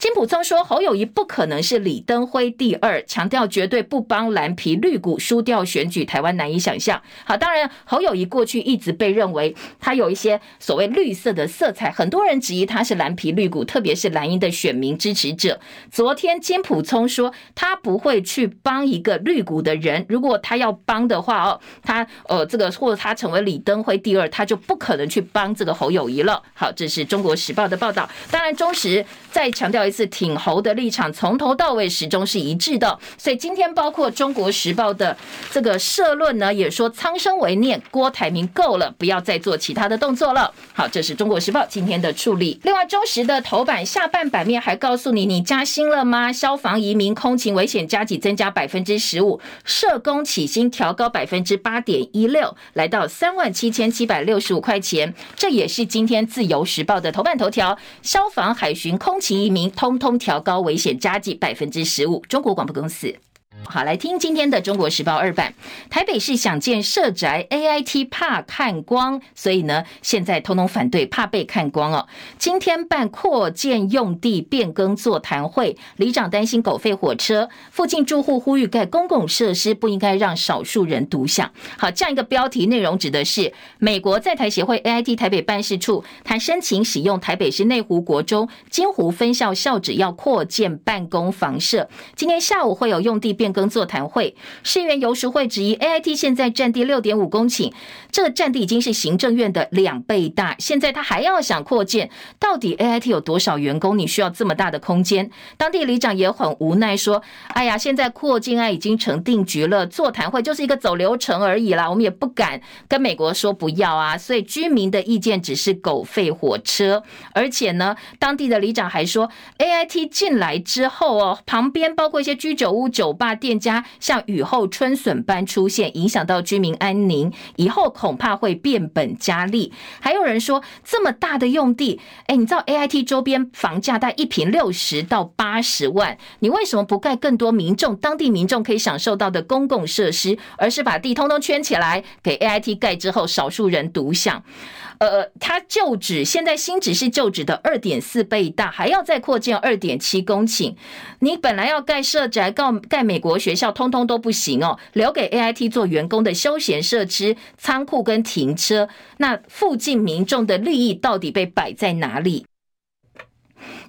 金普聪说，侯友谊不可能是李登辉第二，强调绝对不帮蓝皮绿骨输掉选举，台湾难以想象。好，当然侯友谊过去一直被认为他有一些所谓绿色的色彩，很多人质疑他是蓝皮绿骨，特别是蓝营的选民支持者。昨天金普聪说，他不会去帮一个绿骨的人，如果他要帮的话哦，他呃这个或者他成为李登辉第二，他就不可能去帮这个侯友谊了。好，这是中国时报的报道。当然，中时再强调。是挺侯的立场，从头到尾始终是一致的。所以今天包括《中国时报》的这个社论呢，也说苍生为念，郭台铭够了，不要再做其他的动作了。好，这是《中国时报》今天的处理。另外，中时的头版下半版面还告诉你，你加薪了吗？消防、移民、空勤危险加给增加百分之十五，社工起薪调高百分之八点一六，来到三万七千七百六十五块钱。这也是今天《自由时报》的头版头条：消防、海巡、空勤、移民。通通调高危险加剂百分之十五。中国广播公司。好，来听今天的《中国时报》二版。台北市想建社宅，AIT 怕看光，所以呢，现在通通反对，怕被看光哦。今天办扩建用地变更座谈会，里长担心狗吠火车，附近住户呼吁盖公共设施不应该让少数人独享。好，这样一个标题内容指的是美国在台协会 AIT 台北办事处，他申请使用台北市内湖国中金湖分校校址要扩建办公房舍，今天下午会有用地变。跟座谈会，市议员游淑慧质疑 AIT 现在占地六点五公顷，这个占地已经是行政院的两倍大，现在他还要想扩建，到底 AIT 有多少员工？你需要这么大的空间？当地里长也很无奈说：“哎呀，现在扩建案已经成定局了，座谈会就是一个走流程而已啦，我们也不敢跟美国说不要啊。”所以居民的意见只是狗吠火车，而且呢，当地的里长还说，AIT 进来之后哦，旁边包括一些居酒屋、酒吧。店家像雨后春笋般出现，影响到居民安宁，以后恐怕会变本加厉。还有人说，这么大的用地，哎，你知道 AIT 周边房价大概一平六十到八十万，你为什么不盖更多民众当地民众可以享受到的公共设施，而是把地通通圈起来给 AIT 盖之后，少数人独享？呃，它旧址现在新址是旧址的二点四倍大，还要再扩建二点七公顷。你本来要盖社宅，盖盖美。国学校通通都不行哦，留给 AIT 做员工的休闲设施、仓库跟停车，那附近民众的利益到底被摆在哪里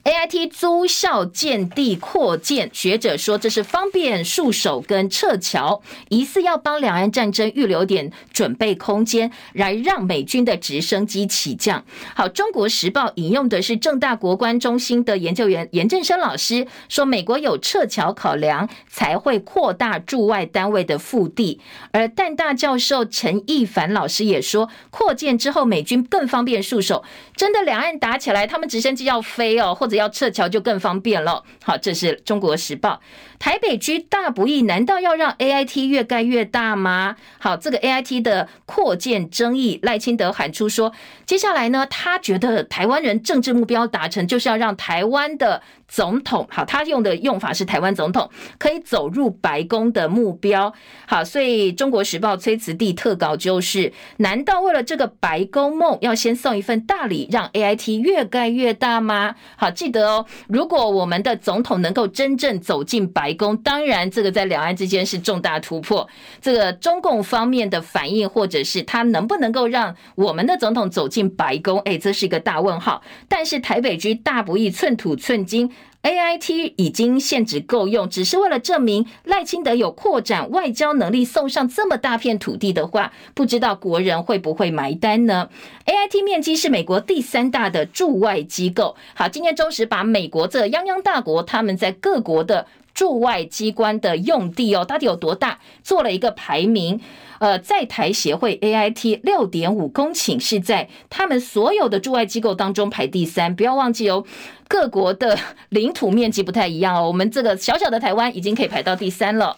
？A I T 租校建地扩建，学者说这是方便戍守跟撤侨，疑似要帮两岸战争预留点准备空间，来让美军的直升机起降。好，《中国时报》引用的是正大国关中心的研究员严振生老师说，美国有撤侨考量，才会扩大驻外单位的腹地。而淡大教授陈亦凡老师也说，扩建之后美军更方便戍守。真的两岸打起来，他们直升机要飞哦，或要撤侨就更方便了。好，这是中国时报。台北居大不易，难道要让 AIT 越盖越大吗？好，这个 AIT 的扩建争议，赖清德喊出说，接下来呢，他觉得台湾人政治目标达成，就是要让台湾的总统，好，他用的用法是台湾总统可以走入白宫的目标。好，所以中国时报崔慈地特稿就是，难道为了这个白宫梦，要先送一份大礼，让 AIT 越盖越大吗？好，记得哦，如果我们的总统能够真正走进白宫，当然这个在两岸之间是重大突破。这个中共方面的反应，或者是他能不能够让我们的总统走进白宫，哎，这是一个大问号。但是台北居大不易，寸土寸金。A I T 已经限制够用，只是为了证明赖清德有扩展外交能力，送上这么大片土地的话，不知道国人会不会买单呢？A I T 面积是美国第三大的驻外机构。好，今天中时把美国这泱泱大国他们在各国的驻外机关的用地哦，到底有多大，做了一个排名。呃，在台协会 A I T 六点五公顷是在他们所有的驻外机构当中排第三，不要忘记哦，各国的领土面积不太一样哦，我们这个小小的台湾已经可以排到第三了。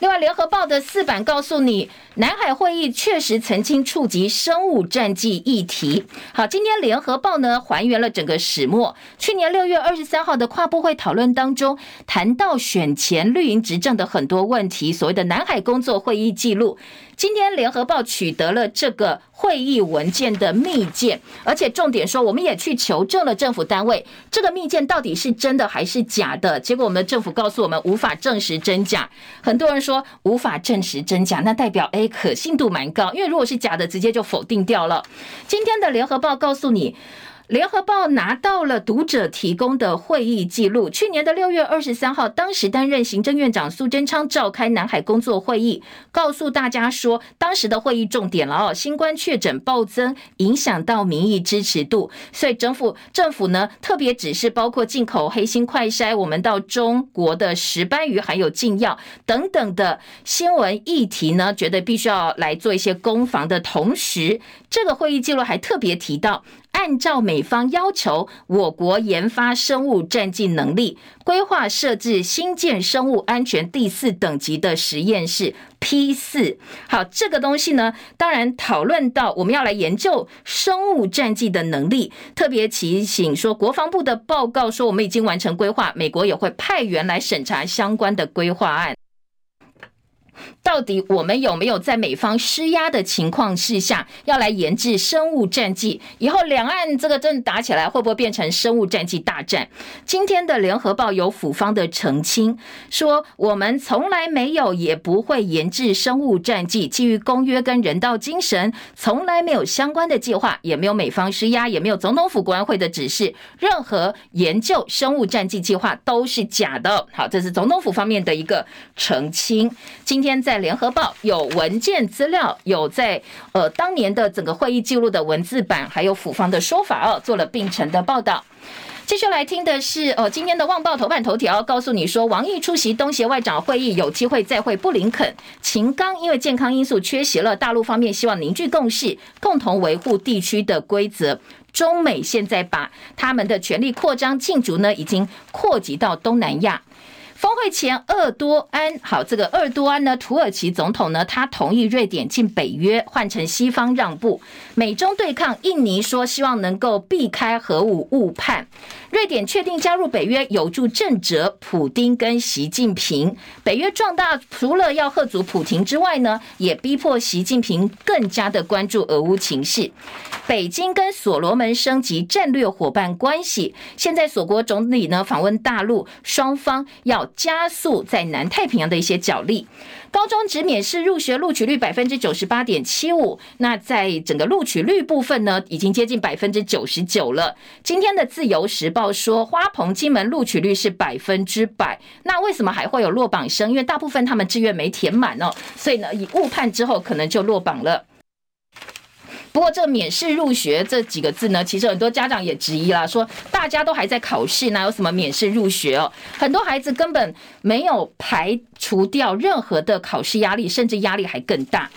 另外，《联合报》的四版告诉你，南海会议确实曾经触及生物战剂议题。好，今天《联合报》呢还原了整个始末。去年六月二十三号的跨部会讨论当中，谈到选前绿营执政的很多问题，所谓的南海工作会议记录。今天联合报取得了这个会议文件的密件，而且重点说，我们也去求证了政府单位，这个密件到底是真的还是假的？结果我们的政府告诉我们无法证实真假。很多人说无法证实真假，那代表诶可信度蛮高，因为如果是假的，直接就否定掉了。今天的联合报告诉你。联合报拿到了读者提供的会议记录。去年的六月二十三号，当时担任行政院长苏贞昌召开南海工作会议，告诉大家说，当时的会议重点了哦，新冠确诊暴增，影响到民意支持度，所以政府政府呢特别指示，包括进口黑心快筛，我们到中国的石斑鱼还有禁药等等的新闻议题呢，觉得必须要来做一些攻防的同时，这个会议记录还特别提到。按照美方要求，我国研发生物战剂能力，规划设置新建生物安全第四等级的实验室 P 四。好，这个东西呢，当然讨论到我们要来研究生物战剂的能力，特别提醒说，国防部的报告说我们已经完成规划，美国也会派员来审查相关的规划案。到底我们有没有在美方施压的情况之下，要来研制生物战剂？以后两岸这个真打起来，会不会变成生物战剂大战？今天的联合报有府方的澄清，说我们从来没有也不会研制生物战剂，基于公约跟人道精神，从来没有相关的计划，也没有美方施压，也没有总统府国安会的指示，任何研究生物战剂计划都是假的。好，这是总统府方面的一个澄清。今天。在联合报有文件资料，有在呃当年的整个会议记录的文字版，还有府方的说法哦，做了并成的报道。继续来听的是哦，今天的《旺报》头版头条告诉你说，王毅出席东协外长会议，有机会再会布林肯。秦刚因为健康因素缺席了，大陆方面希望凝聚共识，共同维护地区的规则。中美现在把他们的权力扩张竞逐呢，已经扩及到东南亚。峰会前，鄂多安好，这个鄂多安呢，土耳其总统呢，他同意瑞典进北约，换成西方让步。美中对抗，印尼说希望能够避开核武误判。瑞典确定加入北约，有助震慑普丁跟习近平。北约壮大，除了要吓阻普廷之外呢，也逼迫习近平更加的关注俄乌情势。北京跟所罗门升级战略伙伴关系。现在所国总理呢访问大陆，双方要加速在南太平洋的一些角力。高中只免试入学录取率百分之九十八点七五，那在整个录取率部分呢，已经接近百分之九十九了。今天的自由时报说，花鹏金门录取率是百分之百，那为什么还会有落榜生？因为大部分他们志愿没填满哦，所以呢，以误判之后可能就落榜了。不过，这免试入学这几个字呢，其实很多家长也质疑啦，说大家都还在考试，哪有什么免试入学哦？很多孩子根本没有排除掉任何的考试压力，甚至压力还更大。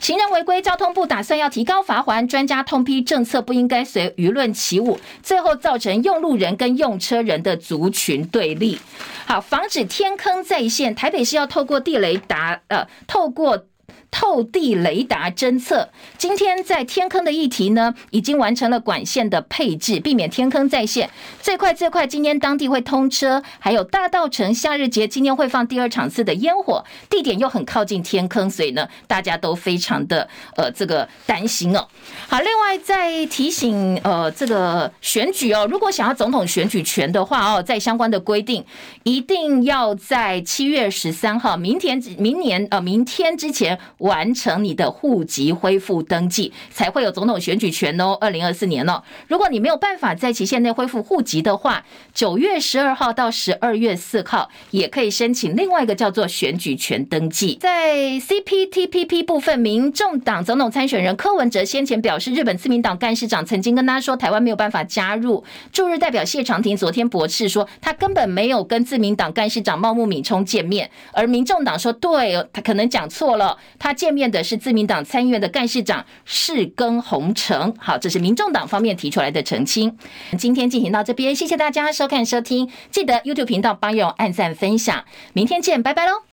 行人违规，交通部打算要提高罚锾，专家痛批政策不应该随舆论起舞，最后造成用路人跟用车人的族群对立。好，防止天坑再现，台北市要透过地雷达，呃，透过。透地雷达侦测，今天在天坑的议题呢，已经完成了管线的配置，避免天坑再现。最快最快，今天当地会通车。还有大稻城夏日节，今天会放第二场次的烟火，地点又很靠近天坑，所以呢，大家都非常的呃这个担心哦。好，另外再提醒呃这个选举哦，如果想要总统选举权的话哦，在相关的规定，一定要在七月十三号，明天明年呃明天之前。完成你的户籍恢复登记，才会有总统选举权哦。二零二四年哦，如果你没有办法在期限内恢复户籍的话，九月十二号到十二月四号也可以申请另外一个叫做选举权登记。在 CPTPP 部分，民众党总统参选人柯文哲先前表示，日本自民党干事长曾经跟他说，台湾没有办法加入。驻日代表谢长廷昨天驳斥说，他根本没有跟自民党干事长茂木敏充见面，而民众党说，对，他可能讲错了，他。他见面的是自民党参议院的干事长世耕弘成。好，这是民众党方面提出来的澄清。今天进行到这边，谢谢大家收看收听，记得 YouTube 频道帮友按赞分享，明天见，拜拜喽。